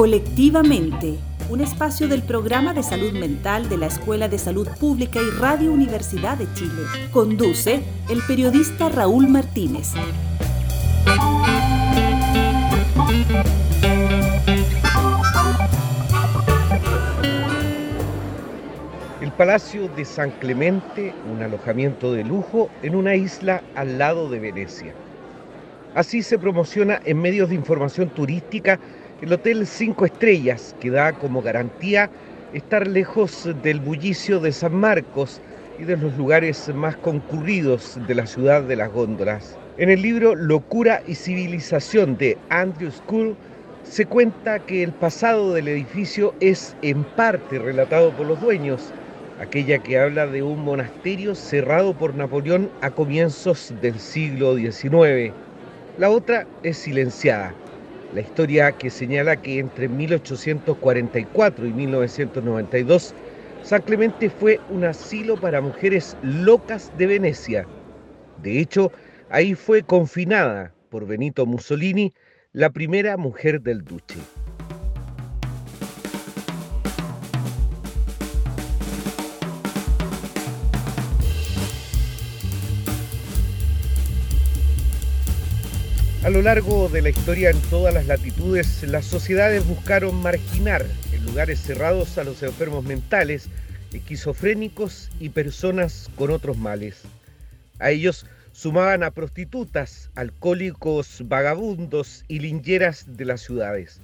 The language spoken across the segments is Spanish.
Colectivamente, un espacio del programa de salud mental de la Escuela de Salud Pública y Radio Universidad de Chile. Conduce el periodista Raúl Martínez. El Palacio de San Clemente, un alojamiento de lujo en una isla al lado de Venecia. Así se promociona en medios de información turística el Hotel Cinco Estrellas, que da como garantía estar lejos del bullicio de San Marcos y de los lugares más concurridos de la ciudad de las góndolas. En el libro Locura y Civilización de Andrew School se cuenta que el pasado del edificio es en parte relatado por los dueños, aquella que habla de un monasterio cerrado por Napoleón a comienzos del siglo XIX. La otra es silenciada, la historia que señala que entre 1844 y 1992 San Clemente fue un asilo para mujeres locas de Venecia. De hecho, ahí fue confinada por Benito Mussolini la primera mujer del duce. A lo largo de la historia en todas las latitudes, las sociedades buscaron marginar en lugares cerrados a los enfermos mentales, esquizofrénicos y personas con otros males. A ellos sumaban a prostitutas, alcohólicos, vagabundos y lingeras de las ciudades,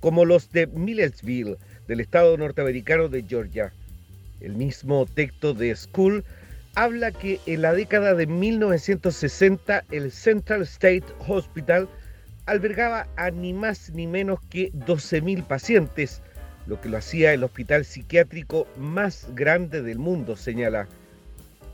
como los de Millersville, del estado norteamericano de Georgia. El mismo texto de School habla que en la década de 1960 el Central State Hospital albergaba a ni más ni menos que 12.000 pacientes, lo que lo hacía el hospital psiquiátrico más grande del mundo, señala.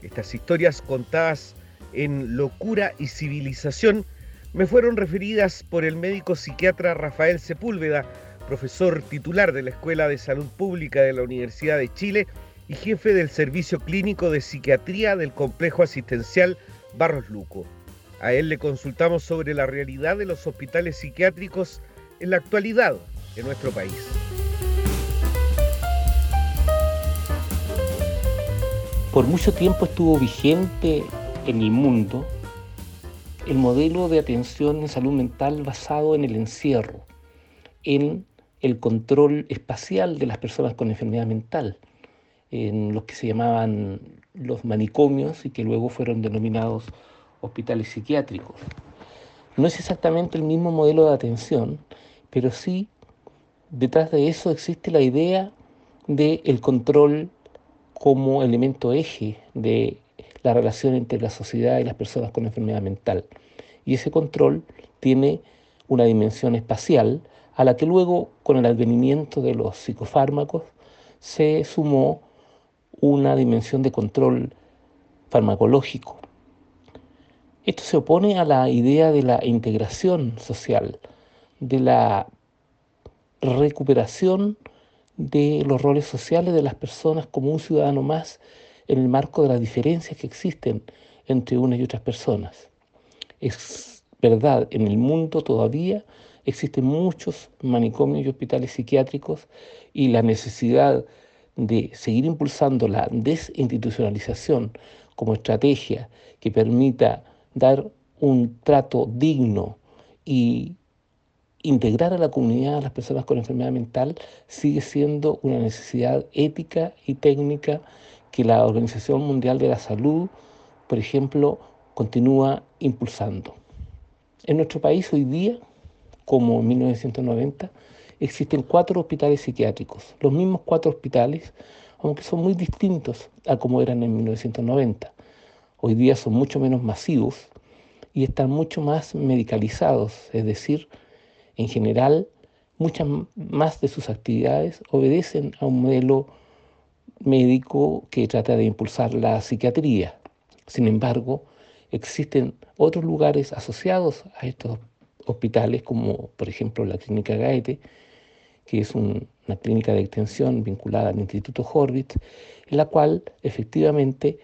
Estas historias contadas en Locura y Civilización me fueron referidas por el médico psiquiatra Rafael Sepúlveda, profesor titular de la Escuela de Salud Pública de la Universidad de Chile, y jefe del Servicio Clínico de Psiquiatría del Complejo Asistencial Barros Luco. A él le consultamos sobre la realidad de los hospitales psiquiátricos en la actualidad en nuestro país. Por mucho tiempo estuvo vigente en el mundo el modelo de atención en salud mental basado en el encierro, en el control espacial de las personas con enfermedad mental en los que se llamaban los manicomios y que luego fueron denominados hospitales psiquiátricos. No es exactamente el mismo modelo de atención, pero sí detrás de eso existe la idea del el control como elemento eje de la relación entre la sociedad y las personas con enfermedad mental. Y ese control tiene una dimensión espacial a la que luego, con el advenimiento de los psicofármacos, se sumó una dimensión de control farmacológico. Esto se opone a la idea de la integración social, de la recuperación de los roles sociales de las personas como un ciudadano más en el marco de las diferencias que existen entre unas y otras personas. Es verdad, en el mundo todavía existen muchos manicomios y hospitales psiquiátricos y la necesidad de seguir impulsando la desinstitucionalización como estrategia que permita dar un trato digno y integrar a la comunidad a las personas con enfermedad mental sigue siendo una necesidad ética y técnica que la Organización Mundial de la Salud, por ejemplo, continúa impulsando. En nuestro país hoy día, como en 1990, existen cuatro hospitales psiquiátricos, los mismos cuatro hospitales, aunque son muy distintos a como eran en 1990. Hoy día son mucho menos masivos y están mucho más medicalizados, es decir, en general, muchas más de sus actividades obedecen a un modelo médico que trata de impulsar la psiquiatría. Sin embargo, existen otros lugares asociados a estos hospitales, como por ejemplo la Clínica Gaete, que es una clínica de extensión vinculada al Instituto Horvitz, en la cual efectivamente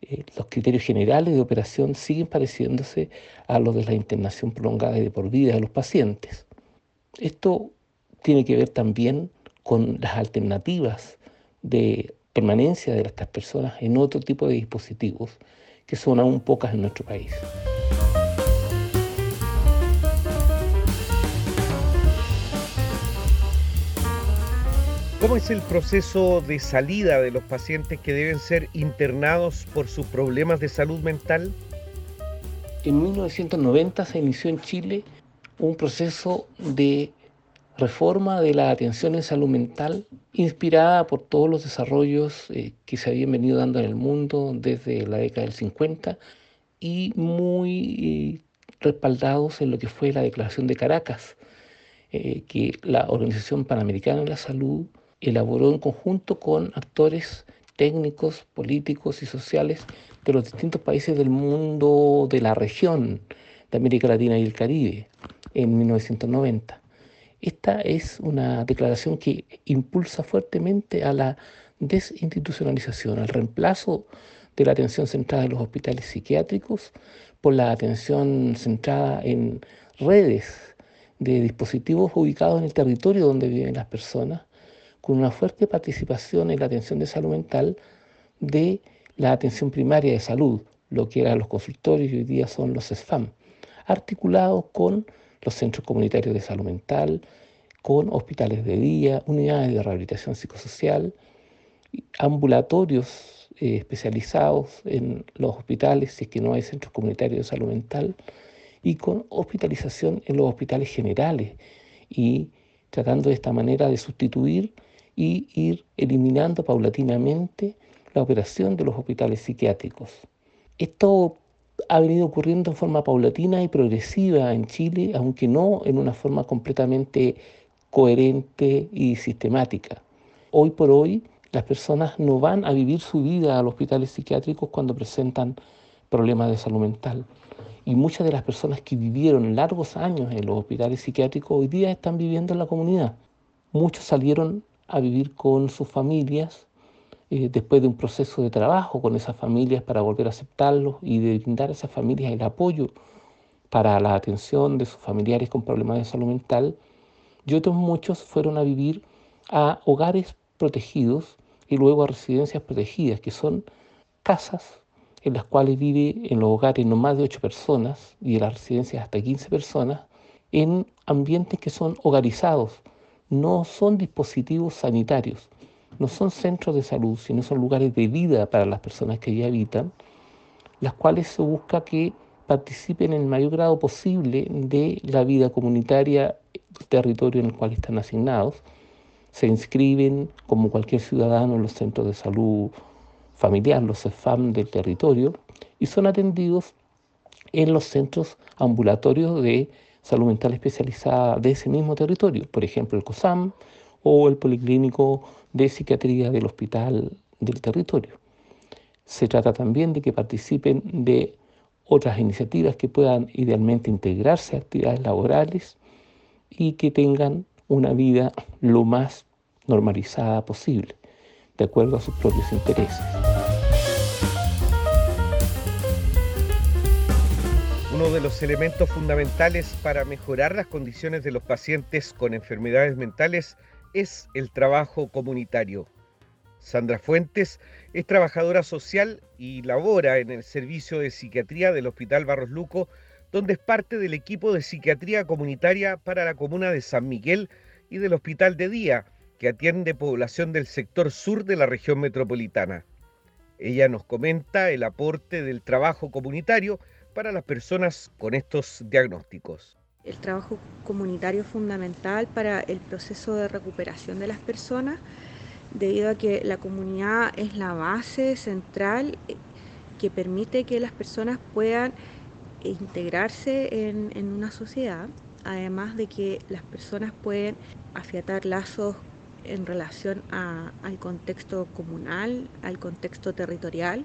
eh, los criterios generales de operación siguen pareciéndose a los de la internación prolongada y de por vida de los pacientes. Esto tiene que ver también con las alternativas de permanencia de estas personas en otro tipo de dispositivos que son aún pocas en nuestro país. ¿Cómo es el proceso de salida de los pacientes que deben ser internados por sus problemas de salud mental? En 1990 se inició en Chile un proceso de reforma de la atención en salud mental inspirada por todos los desarrollos eh, que se habían venido dando en el mundo desde la década del 50 y muy eh, respaldados en lo que fue la Declaración de Caracas, eh, que la Organización Panamericana de la Salud elaboró en conjunto con actores técnicos, políticos y sociales de los distintos países del mundo de la región de América Latina y el Caribe en 1990. Esta es una declaración que impulsa fuertemente a la desinstitucionalización, al reemplazo de la atención centrada en los hospitales psiquiátricos por la atención centrada en redes de dispositivos ubicados en el territorio donde viven las personas, con una fuerte participación en la atención de salud mental de la atención primaria de salud, lo que eran los consultorios y hoy día son los SFAM, articulados con los centros comunitarios de salud mental, con hospitales de día, unidades de rehabilitación psicosocial, ambulatorios eh, especializados en los hospitales, si es que no hay centros comunitarios de salud mental, y con hospitalización en los hospitales generales, y tratando de esta manera de sustituir y ir eliminando paulatinamente la operación de los hospitales psiquiátricos. Esto ha venido ocurriendo en forma paulatina y progresiva en Chile, aunque no en una forma completamente coherente y sistemática. Hoy por hoy las personas no van a vivir su vida a los hospitales psiquiátricos cuando presentan problemas de salud mental. Y muchas de las personas que vivieron largos años en los hospitales psiquiátricos hoy día están viviendo en la comunidad. Muchos salieron a vivir con sus familias eh, después de un proceso de trabajo con esas familias para volver a aceptarlos y de brindar a esas familias el apoyo para la atención de sus familiares con problemas de salud mental. Y otros muchos fueron a vivir a hogares protegidos y luego a residencias protegidas, que son casas en las cuales vive en los hogares no más de 8 personas y en las residencias hasta 15 personas, en ambientes que son hogarizados, no son dispositivos sanitarios, no son centros de salud, sino son lugares de vida para las personas que allí habitan, las cuales se busca que participen en el mayor grado posible de la vida comunitaria del territorio en el cual están asignados. Se inscriben como cualquier ciudadano en los centros de salud familiar, los CEFAM del territorio, y son atendidos en los centros ambulatorios de salud mental especializada de ese mismo territorio, por ejemplo el COSAM o el Policlínico de psiquiatría del hospital del territorio. Se trata también de que participen de otras iniciativas que puedan idealmente integrarse a actividades laborales y que tengan una vida lo más normalizada posible, de acuerdo a sus propios intereses. Uno de los elementos fundamentales para mejorar las condiciones de los pacientes con enfermedades mentales es el trabajo comunitario. Sandra Fuentes es trabajadora social y labora en el servicio de psiquiatría del Hospital Barros Luco, donde es parte del equipo de psiquiatría comunitaria para la comuna de San Miguel y del Hospital de Día, que atiende población del sector sur de la región metropolitana. Ella nos comenta el aporte del trabajo comunitario para las personas con estos diagnósticos. El trabajo comunitario es fundamental para el proceso de recuperación de las personas, debido a que la comunidad es la base central eh, que permite que las personas puedan integrarse en, una sociedad, además de que las personas pueden afiatar lazos en relación al contexto comunal, al contexto territorial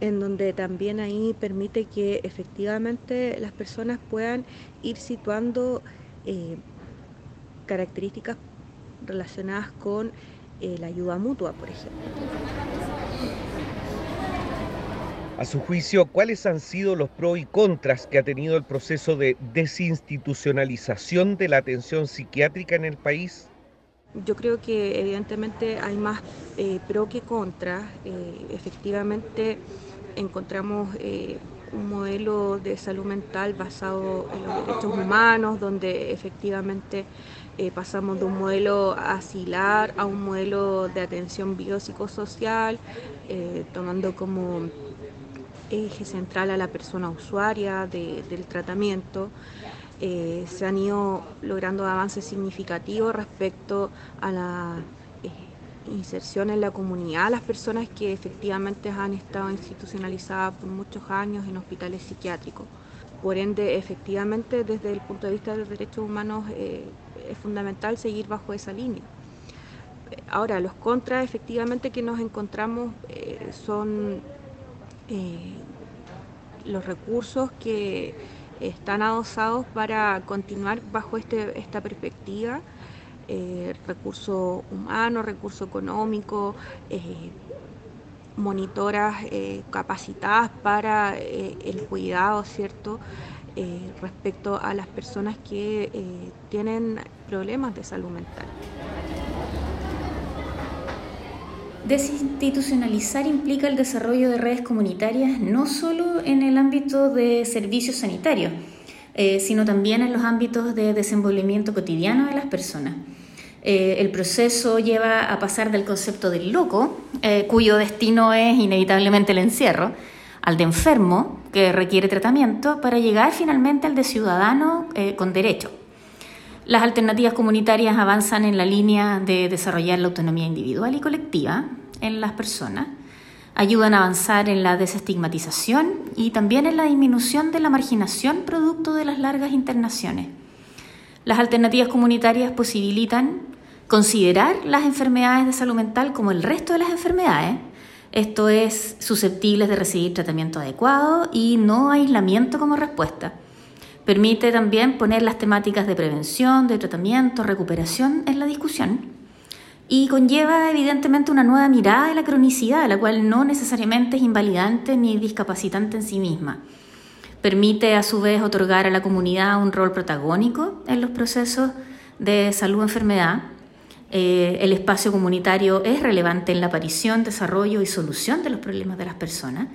en donde también ahí permite que efectivamente las personas puedan ir situando eh, características relacionadas con eh, la ayuda mutua, por ejemplo. A su juicio, ¿cuáles han sido los pros y contras que ha tenido el proceso de desinstitucionalización de la atención psiquiátrica en el país? Yo creo que evidentemente hay más eh, pro que contra. Eh, efectivamente encontramos eh, un modelo de salud mental basado en los derechos humanos, donde efectivamente pasamos de un modelo asilar a un modelo de atención biopsicosocial, tomando como eje central a la persona usuaria del tratamiento. Eh, se han ido logrando avances significativos respecto a la eh, inserción en la comunidad, las personas que efectivamente han estado institucionalizadas por muchos años en hospitales psiquiátricos. Por ende, efectivamente, desde el punto de vista de los derechos humanos, eh, es fundamental seguir bajo esa línea. Ahora, los contras efectivamente que nos encontramos son los recursos que están adosados para continuar bajo este, esta perspectiva, eh, recurso humano, recurso económico, eh, monitoras eh, capacitadas para el cuidado, ¿cierto? respecto a las personas que tienen problemas de salud mental. Desinstitucionalizar implica el desarrollo de redes comunitarias no solo en el ámbito de servicios sanitarios, eh, sino también en los ámbitos de desenvolvimiento cotidiano de las personas. Eh, el proceso lleva a pasar del concepto del loco, eh, cuyo destino es inevitablemente el encierro, al de enfermo, que requiere tratamiento, para llegar finalmente al de ciudadano con derecho. Las alternativas comunitarias avanzan en la línea de desarrollar la autonomía individual y colectiva en las personas, ayudan a avanzar en la desestigmatización y también en la disminución de la marginación producto de las largas internaciones. Las alternativas comunitarias posibilitan considerar las enfermedades de salud mental como el resto de las enfermedades, esto es, susceptibles de recibir tratamiento adecuado y no aislamiento como respuesta Permite también poner las temáticas de prevención, de tratamiento, recuperación en la discusión y conlleva evidentemente una nueva mirada de la cronicidad, la cual no necesariamente es invalidante ni discapacitante en sí misma. Permite a su vez otorgar a la comunidad un rol protagónico en los procesos de salud-enfermedad. Eh, el espacio comunitario es relevante en la aparición, desarrollo y solución de los problemas de las personas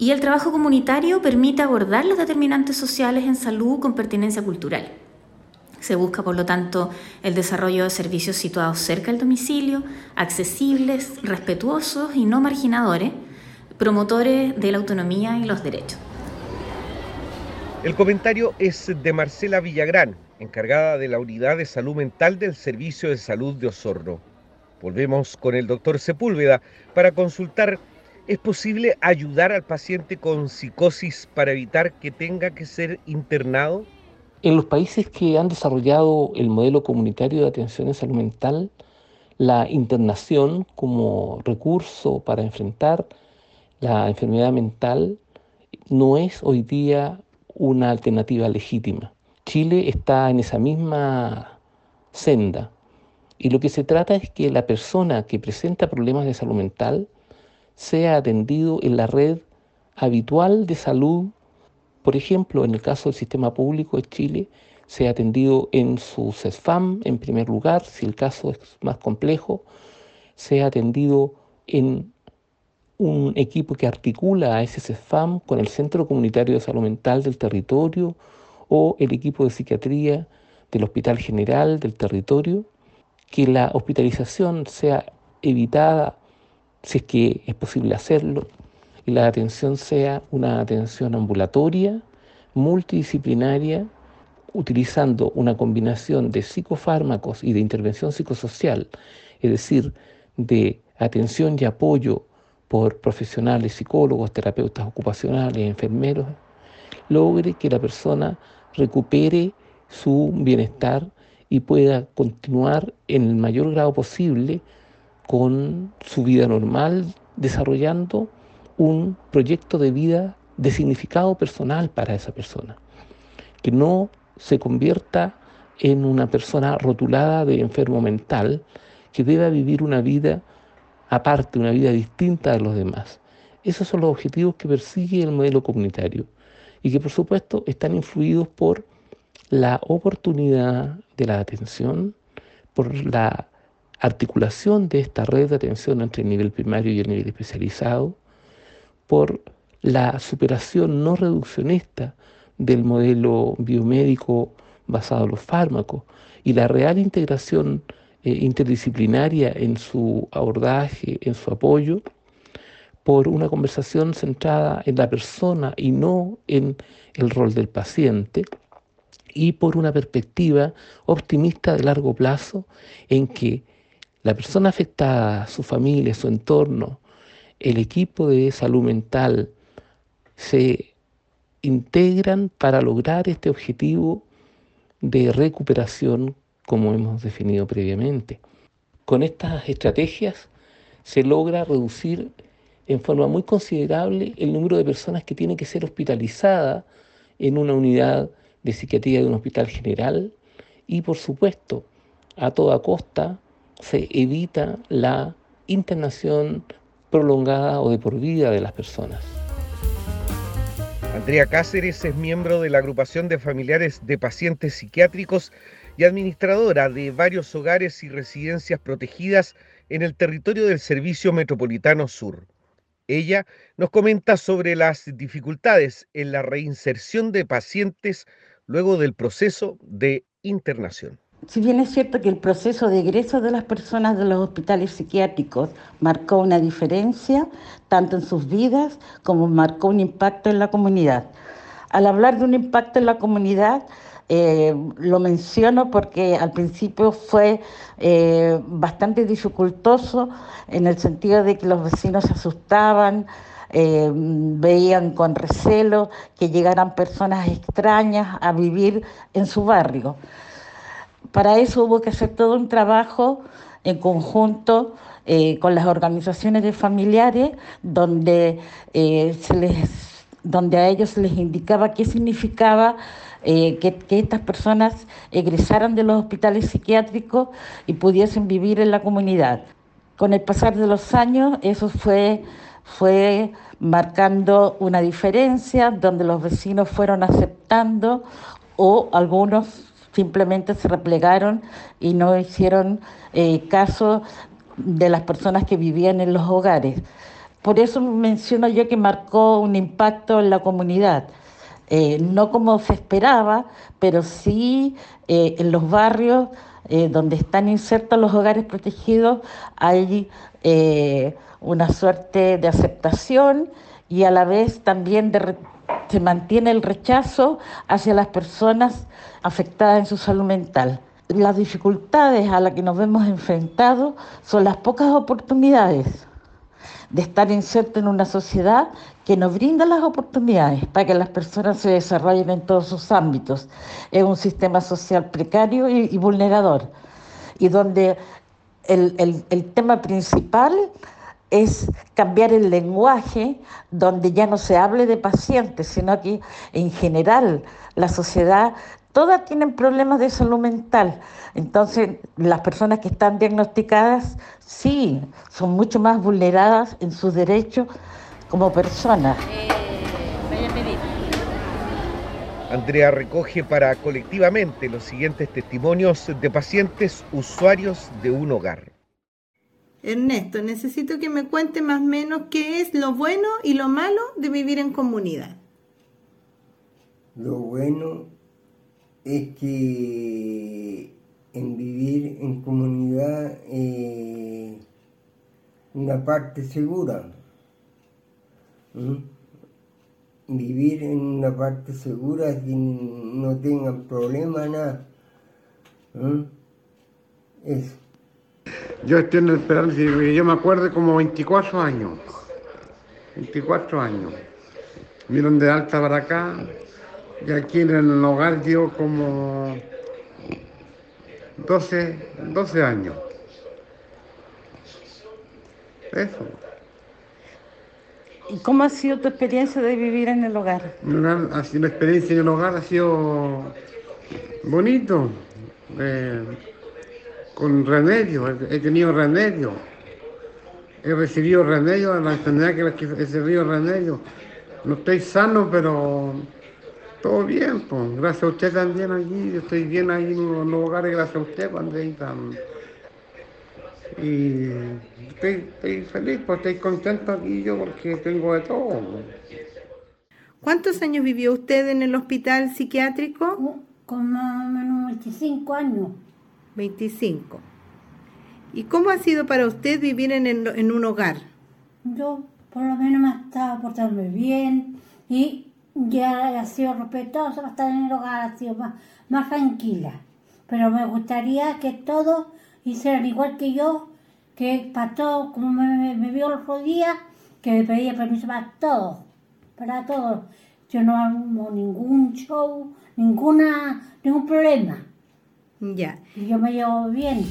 y el trabajo comunitario permite abordar los determinantes sociales en salud con pertinencia cultural. Se busca, por lo tanto, el desarrollo de servicios situados cerca del domicilio, accesibles, respetuosos y no marginadores, promotores de la autonomía y los derechos. El comentario es de Marcela Villagrán, encargada de la Unidad de Salud Mental del Servicio de Salud de Osorno. Volvemos con el doctor Sepúlveda para consultar ¿Es posible ayudar al paciente con psicosis para evitar que tenga que ser internado? En los países que han desarrollado el modelo comunitario de atención en salud mental, la internación como recurso para enfrentar la enfermedad mental no es hoy día una alternativa legítima. Chile está en esa misma senda. Y lo que se trata es que la persona que presenta problemas de salud mental sea atendido en la red habitual de salud, por ejemplo, en el caso del sistema público de Chile, sea atendido en su CESFAM en primer lugar, si el caso es más complejo, sea atendido en un equipo que articula a ese CESFAM con el Centro Comunitario de Salud Mental del territorio o el equipo de psiquiatría del Hospital General del territorio, que la hospitalización sea evitada si es que es posible hacerlo, y la atención sea una atención ambulatoria, multidisciplinaria, utilizando una combinación de psicofármacos y de intervención psicosocial, es decir, de atención y apoyo por profesionales, psicólogos, terapeutas ocupacionales, enfermeros, logre que la persona recupere su bienestar y pueda continuar en el mayor grado posible con su vida normal, desarrollando un proyecto de vida de significado personal para esa persona, que no se convierta en una persona rotulada de enfermo mental, que deba vivir una vida aparte, una vida distinta de los demás. Esos son los objetivos que persigue el modelo comunitario y que por supuesto están influidos por la oportunidad de la atención, por la articulación de esta red de atención entre el nivel primario y el nivel especializado, por la superación no reduccionista del modelo biomédico basado en los fármacos y la real integración eh, interdisciplinaria en su abordaje, en su apoyo, por una conversación centrada en la persona y no en el rol del paciente, y por una perspectiva optimista de largo plazo en que la persona afectada, su familia, su entorno, el equipo de salud mental se integran para lograr este objetivo de recuperación como hemos definido previamente. Con estas estrategias se logra reducir en forma muy considerable el número de personas que tienen que ser hospitalizadas en una unidad de psiquiatría de un hospital general y por supuesto a toda costa se evita la internación prolongada o de por vida de las personas. Andrea Cáceres es miembro de la agrupación de familiares de pacientes psiquiátricos y administradora de varios hogares y residencias protegidas en el territorio del Servicio Metropolitano Sur. Ella nos comenta sobre las dificultades en la reinserción de pacientes luego del proceso de internación. Si bien es cierto que el proceso de egreso de las personas de los hospitales psiquiátricos marcó una diferencia, tanto en sus vidas como marcó un impacto en la comunidad. Al hablar de un impacto en la comunidad, eh, lo menciono porque al principio fue eh, bastante dificultoso en el sentido de que los vecinos se asustaban, eh, veían con recelo que llegaran personas extrañas a vivir en su barrio. Para eso hubo que hacer todo un trabajo en conjunto con las organizaciones de familiares, donde, se les, donde a ellos se les indicaba qué significaba que, que, estas personas egresaran de los hospitales psiquiátricos y pudiesen vivir en la comunidad. Con el pasar de los años, eso fue fue marcando una diferencia donde los vecinos fueron aceptando o algunos simplemente se replegaron y no hicieron eh, caso de las personas que vivían en los hogares. Por eso menciono yo que marcó un impacto en la comunidad. Eh, no como se esperaba, pero sí eh, en los barrios donde están insertos los hogares protegidos hay una suerte de aceptación y a la vez también se mantiene el rechazo hacia las personas afectadas en su salud mental. Las dificultades a las que nos vemos enfrentados son las pocas oportunidades de estar inserto en una sociedad que nos brinda las oportunidades para que las personas se desarrollen en todos sus ámbitos. Es un sistema social precario y, vulnerador, y donde el, el tema principal es cambiar el lenguaje donde ya no se hable de pacientes, sino que en general la sociedad, todas tienen problemas de salud mental. Entonces, las personas que están diagnosticadas, sí, son mucho más vulneradas en sus derechos como personas. Eh, Andrea recoge para colectivamente los siguientes testimonios de pacientes usuarios de un hogar. Ernesto, necesito que me cuente más o menos qué es lo bueno y lo malo de vivir en comunidad. Lo bueno es que en vivir en comunidad eh, una parte segura. Vivir en una parte segura que no tengan problema nada. Eso. Yo estoy en el esperanza, yo me acuerdo como 24 años. 24 años. Miren de alta para acá. Y aquí en el hogar llevo como 12, 12 años. Eso. ¿Y cómo ha sido tu experiencia de vivir en el hogar? Sido, la experiencia en el hogar ha sido bonito. Eh, con remedio, he tenido remedio. he recibido remedio a la enfermedad que he recibido remedio. No estoy sano, pero todo bien, pues. Gracias a usted también aquí. Yo estoy bien ahí en los hogares, gracias a usted, Andreita. Y estoy, feliz, pues estoy contento aquí yo porque tengo de todo. ¿Cuántos años vivió usted en el hospital psiquiátrico? Como menos 25 años. 25. ¿Y cómo ha sido para usted vivir en, en un hogar? Yo por lo menos me ha estado portando bien y ya ha sido respetuosa, estar en el hogar ha sido más, más tranquila. Pero me gustaría que todos hicieran igual que yo, que para todos, como me, me vio el otro día, que me pedía permiso para todos, para todos. Yo no hago ningún show, ninguna, ningún problema. Ya. Y yo me llevo bien.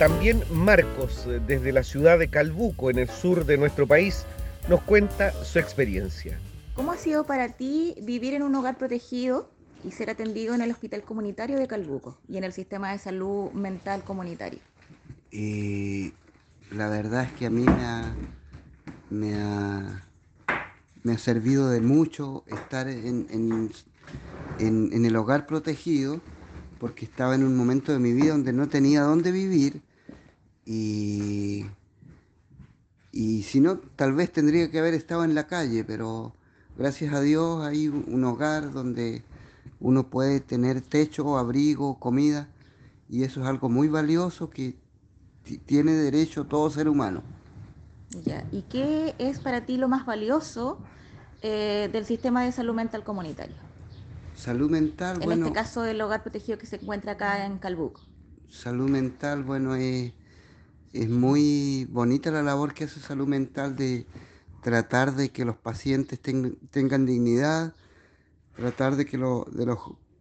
También Marcos, desde la ciudad de Calbuco, en el sur de nuestro país, nos cuenta su experiencia. ¿Cómo ha sido para ti vivir en un hogar protegido y ser atendido en el hospital comunitario de Calbuco y en el sistema de salud mental comunitario? Y la verdad es que a mí me ha, me ha, me ha servido de mucho estar en, en, en, el hogar protegido porque estaba en un momento de mi vida donde no tenía dónde vivir y, y si no, tal vez tendría que haber estado en la calle, pero gracias a Dios hay un hogar donde uno puede tener techo, abrigo, comida, y eso es algo muy valioso que tiene derecho todo ser humano. Ya. ¿Y qué es para ti lo más valioso eh, del sistema de salud mental comunitario? Salud mental, en este caso del hogar protegido que se encuentra acá en Calbuco. Salud mental, bueno, es es muy bonita la labor que hace salud mental de tratar de que los pacientes tengan dignidad, tratar de que, los,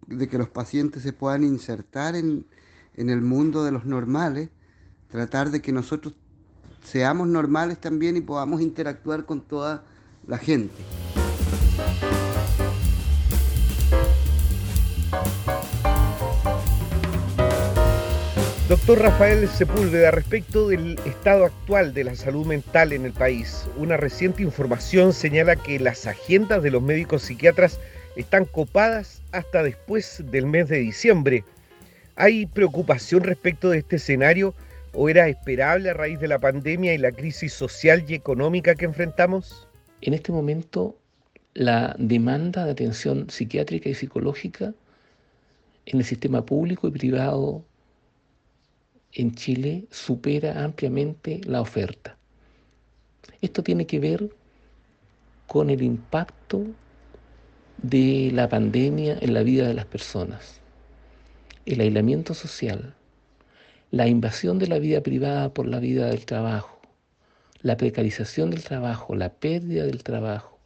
de que los pacientes se puedan insertar en, en el mundo de los normales, tratar de que nosotros seamos normales también y podamos interactuar con toda la gente. Doctor Rafael Sepúlveda, respecto del estado actual de la salud mental en el país, una reciente información señala que las agendas de los médicos psiquiatras están copadas hasta después del mes de diciembre. ¿Hay preocupación respecto de este escenario o era esperable a raíz de la pandemia y la crisis social y económica que enfrentamos? En este momento, la demanda de atención psiquiátrica y psicológica en el sistema público y privado en Chile supera ampliamente la oferta. Esto tiene que ver con el impacto de la pandemia en la vida de las personas, el aislamiento social, la invasión de la vida privada por la vida del trabajo, la precarización del trabajo, la pérdida del trabajo,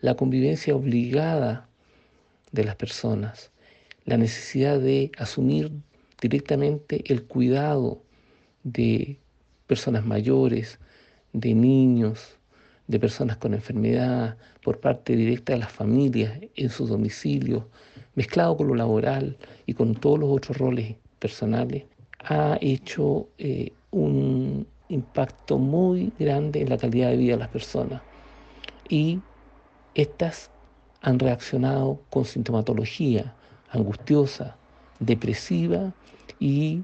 la convivencia obligada de las personas, la necesidad de asumir directamente el cuidado de personas mayores, de niños, de personas con enfermedad, por parte directa de las familias en sus domicilios, mezclado con lo laboral y con todos los otros roles personales, ha hecho eh, un impacto muy grande en la calidad de vida de las personas. Y estas han reaccionado con sintomatología angustiosa, depresiva y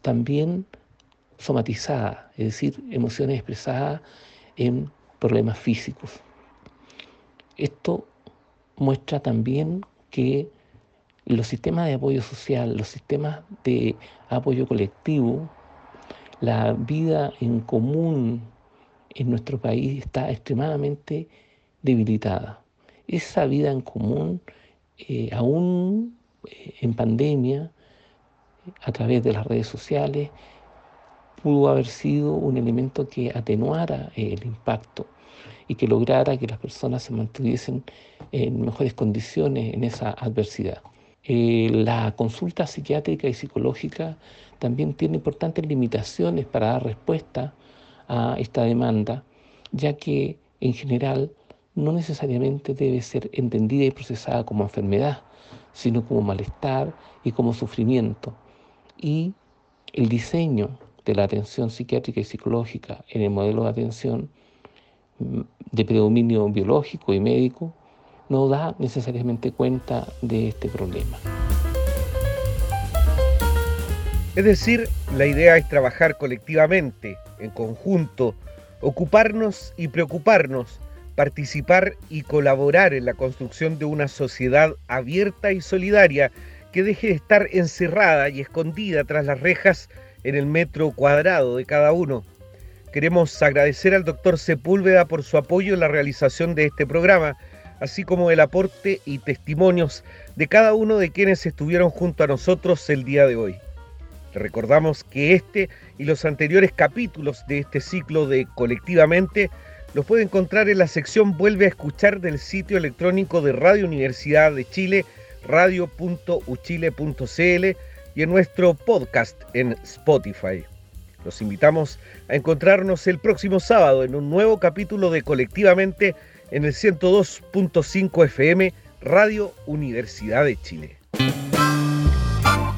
también somatizada, es decir, emociones expresadas en problemas físicos. Esto muestra también que los sistemas de apoyo social, los sistemas de apoyo colectivo, la vida en común en nuestro país está extremadamente debilitada. Esa vida en común, eh, aún eh, en pandemia, a través de las redes sociales, pudo haber sido un elemento que atenuara el impacto y que lograra que las personas se mantuviesen en mejores condiciones en esa adversidad. Eh, la consulta psiquiátrica y psicológica también tiene importantes limitaciones para dar respuesta a esta demanda, ya que en general no necesariamente debe ser entendida y procesada como enfermedad, sino como malestar y como sufrimiento y el diseño de la atención psiquiátrica y psicológica en el modelo de atención mm, de predominio biológico y médico no da necesariamente cuenta de este problema. Es decir, la idea es trabajar colectivamente, en conjunto, ocuparnos y preocuparnos, participar y colaborar en la construcción de una sociedad abierta y solidaria que deje de estar encerrada y escondida tras las rejas en el metro cuadrado de cada uno. Queremos agradecer al doctor Sepúlveda por su apoyo en la realización de este programa, así como el aporte y testimonios de cada uno de quienes estuvieron junto a nosotros el día de hoy. recordamos que este y los anteriores capítulos de este ciclo de Colectivamente los puede encontrar en la sección Vuelve a escuchar del sitio electrónico de Radio Universidad de Chile, radio.uchile.cl y en nuestro podcast en Spotify. Los invitamos a encontrarnos el próximo sábado en un nuevo capítulo de Colectivamente en el 102.5 FM Radio Universidad de Chile.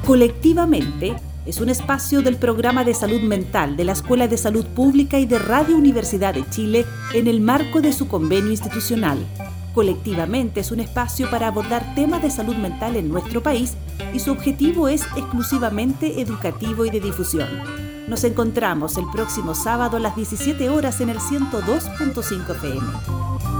Colectivamente es un espacio del programa de salud mental de la Escuela de Salud Pública y de Radio Universidad de Chile en el marco de su convenio institucional. Colectivamente es un espacio para abordar temas de salud mental en nuestro país y su objetivo es exclusivamente educativo y de difusión. Nos encontramos el próximo sábado a las 17 horas en el 102.5 FM.